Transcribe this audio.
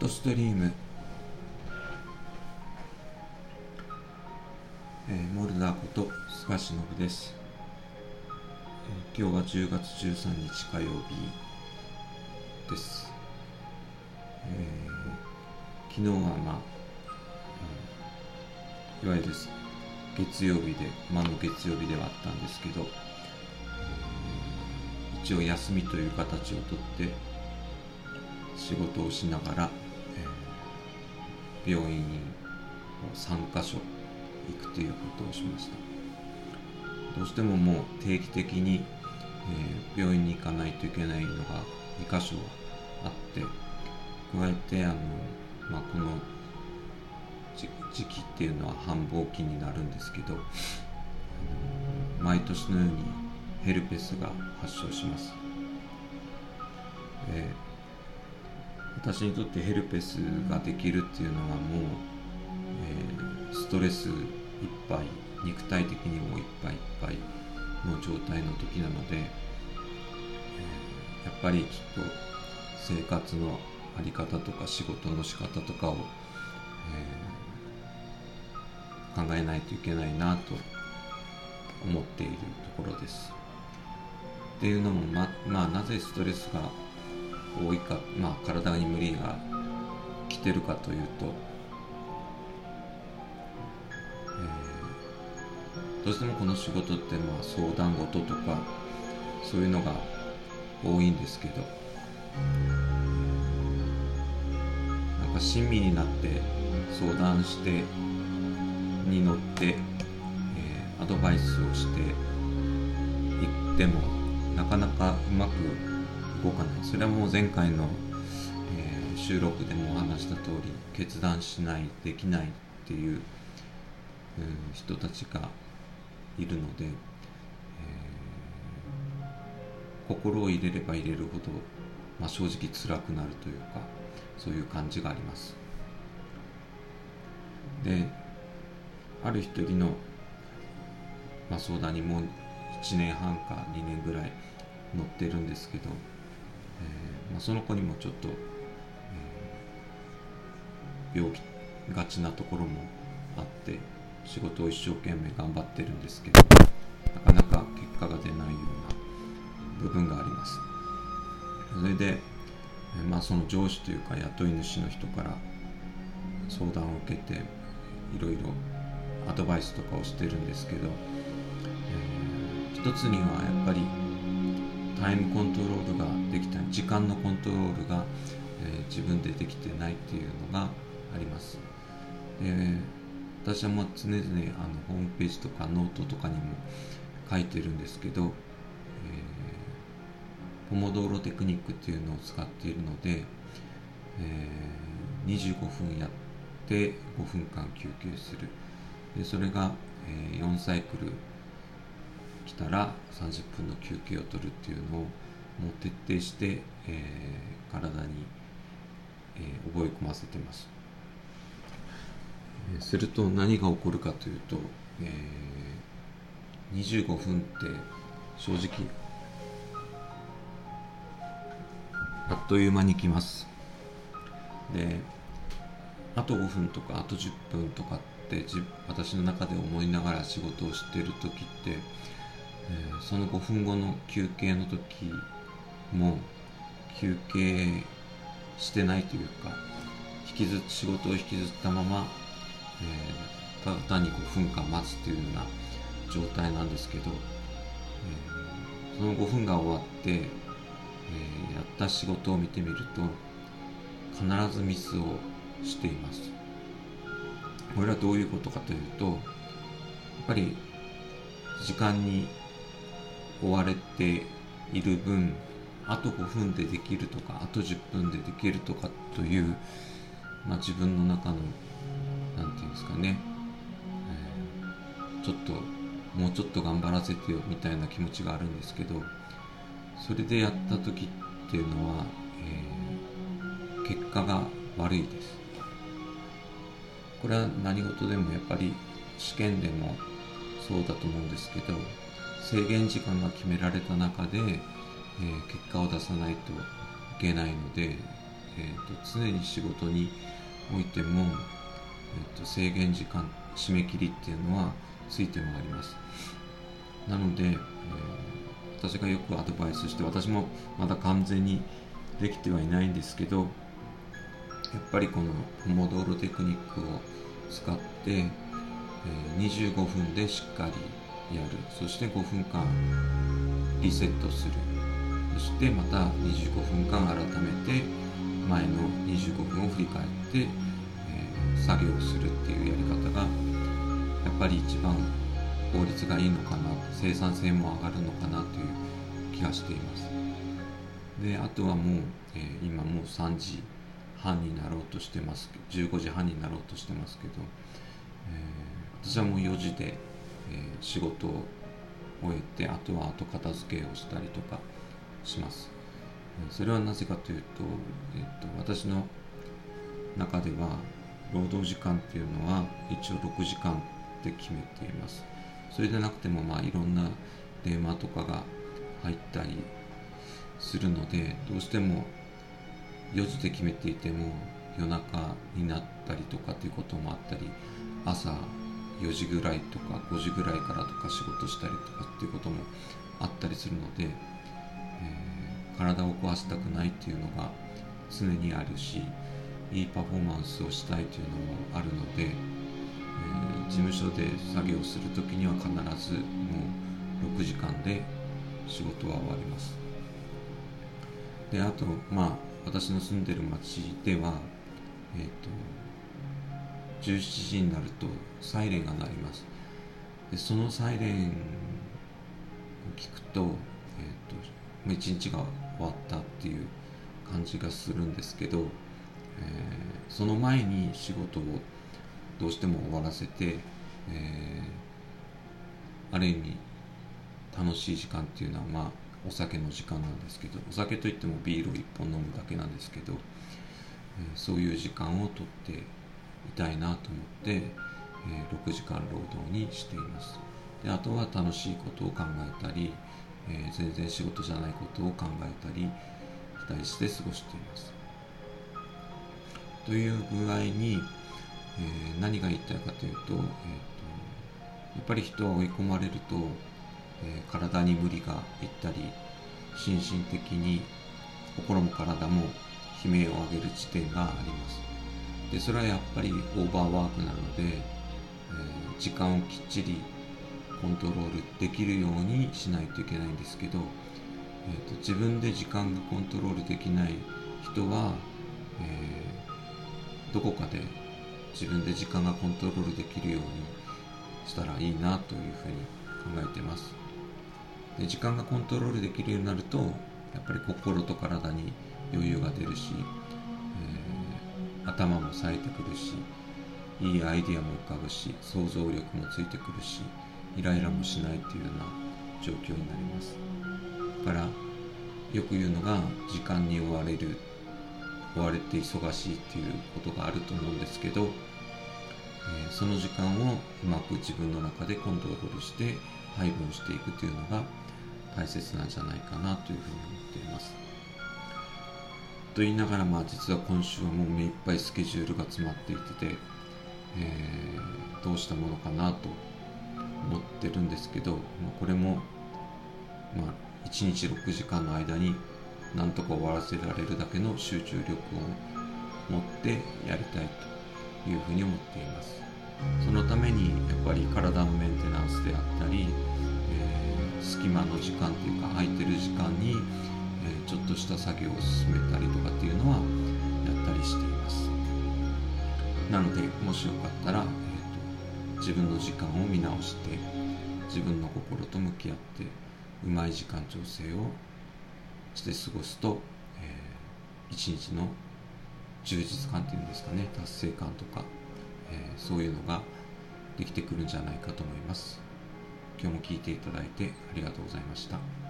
トストリーム、えー、モルダーこと菅忍です、えー今日は10月13日火曜日です、えー昨日はまあ、うんいわゆる月曜日で魔の月曜日ではあったんですけど、一応休みという形をとって仕事をしながら、えー病院に3カ所行くということをしました。どうしてももう定期的に、えー病院に行かないといけないのが2箇所あって加えてあの、まあ、この時期っていうのは繁忙期になるんですけど、毎年のようにヘルペスが発症します、えー私にとってヘルペスができるっていうのはもう、えーストレスいっぱい肉体的にもいっぱいいっぱいの状態の時なので、えーやっぱりちょっと生活のあり方とか仕事の仕方とかを、えー考えないといけないなと思っているところです。っていうのもままあなぜストレスが多いか、まあ、体に無理が来てるかというと、えーどうしてもこの仕事ってまあ相談事とかそういうのが多いんですけど。なんか親身になって相談してに乗って、えーアドバイスをしていってもなかなかうまく動かない。それはもう前回の、えー収録でもお話した通り決断しないできないっていう、うん人たちがいるので、えー心を入れれば入れるほど、まあ、正直辛くなるというかそういう感じがあります。である一人の、まあ、相談にもう1年半か2年ぐらい乗ってるんですけど、まあ、その子にもちょっと、え病気がちなところもあって仕事を一生懸命頑張ってるんですけどなかなか結果が出ないような部分があります。それで、えまあ、その上司というか雇い主の人から相談を受けていろいろアドバイスとかをしてるんですけど、えー一つにはやっぱりタイムコントロールができた時間のコントロールが、えー自分でできてないっていうのがあります。で私はもう常々あのホームページとかノートとかにも書いてるんですけど、えーポモドーロテクニックっていうのを使っているので、えー25分やって5分間休憩する。でそれが、えー4サイクルたら30分の休憩を取るっていうのをもう徹底して、えー体に、えー覚え込ませてます、えーすると何が起こるかというと、えー25分って正直あっという間に来ます。であと5分とかあと10分とかって私の中で思いながら仕事をしている時って、えーその5分後の休憩の時も休憩してないというか引きず仕事を引きずったまま、えーただ単に5分間待つというような状態なんですけど、えーその5分が終わって、えーやった仕事を見てみると必ずミスをしています。これはどういうことかというとやっぱり時間に追われている分あと5分でできるとかあと10分でできるとかという、まあ、自分の中のなんていうんですかね、えーちょっともうちょっと頑張らせてよみたいな気持ちがあるんですけどそれでやった時っていうのは、えー結果が悪いです。これは何事でもやっぱり試験でもそうだと思うんですけど制限時間が決められた中で、えー結果を出さないといけないのでえーと、常に仕事においても、えーと、制限時間締め切りっていうのはついてまいります。なので、えー、私がよくアドバイスして私もまだ完全にできてはいないんですけどやっぱりこのポモドーロテクニックを使って、えー、25分でしっかりやるそして5分間リセットする。そしてまた25分間改めて前の25分を振り返って、えー、作業するっていうやり方がやっぱり一番効率がいいのかな生産性も上がるのかなという気がしています。であとはもう、えー、今もう3時半になろうとしてます15時半になろうとしてますけど、えー、私はもう4時で、えー、仕事を終えてあとは後片付けをしたりとかします。それはなぜかというと,、えっと私の中では労働時間っていうのは一応6時間って決めています。それでなくてもまあいろんな電話とかが入ったりするのでどうしても4時で決めていても夜中になったりとかっていうこともあったり朝4時ぐらいとか5時ぐらいからとか仕事したりとかっていうこともあったりするので、えー、体を壊したくないっていうのが常にあるしいいパフォーマンスをしたいというのもあるので、えー、事務所で作業する時には必ずもう6時間で仕事は終わります。であとまあ私の住んでる町ではえっ、ー、と17時になるとサイレンが鳴ります。でそのサイレンを聞くと,、えーと、と一日が終わったっていう感じがするんですけど、えー、その前に仕事をどうしても終わらせて、えー、ある意味楽しい時間っていうのはまあお酒の時間なんですけどお酒といってもビールを1本飲むだけなんですけど、えー、そういう時間をとっていたいなと思って、えー、6時間労働にしています。であとは楽しいことを考えたり、えー、全然仕事じゃないことを考えたり期待して過ごしています。という具合に、えー、何が言いたいかというと,、えーと、やっぱり人は追い込まれるとえー、体に無理がいったり心身的に心も体も悲鳴を上げる地点があります。でそれはやっぱりオーバーワークなので、えー、時間をきっちりコントロールできるようにしないといけないんですけど、えーと、自分で時間がコントロールできない人は、えー、どこかで自分で時間がコントロールできるようにしたらいいなというふうに考えてます。で時間がコントロールできるようになるとやっぱり心と体に余裕が出るし、頭も冴えてくるしいいアイディアも浮かぶし想像力もついてくるしイライラもしないというような状況になりますだからよく言うのが時間に追われる追われて忙しいっていうことがあると思うんですけど、えー、その時間をうまく自分の中でコントロールして配分していくというのが大切なんじゃないかなというふうに思っています。と言いながらまあ実は今週はもう目いっぱいスケジュールが詰まっていてて、えー、どうしたものかなと思ってるんですけど、まあ、これも、まあ、1日6時間の間になんとか終わらせられるだけの集中力を持ってやりたいというふうに思っています。そのためにやっぱり体のメンテナンスであったり、えー、隙間の時間っていうか空いてる時間に、え、ちょっとした作業を進めたりとかっていうのはやったりしています。なのでもしよかったら、えーと、自分の時間を見直して自分の心と向き合ってうまい時間調整をして過ごすと、えー、一日の充実感っていうんですかね達成感とかえー、そういうのができてくるんじゃないかと思います。今日も聞いていただいてありがとうございました。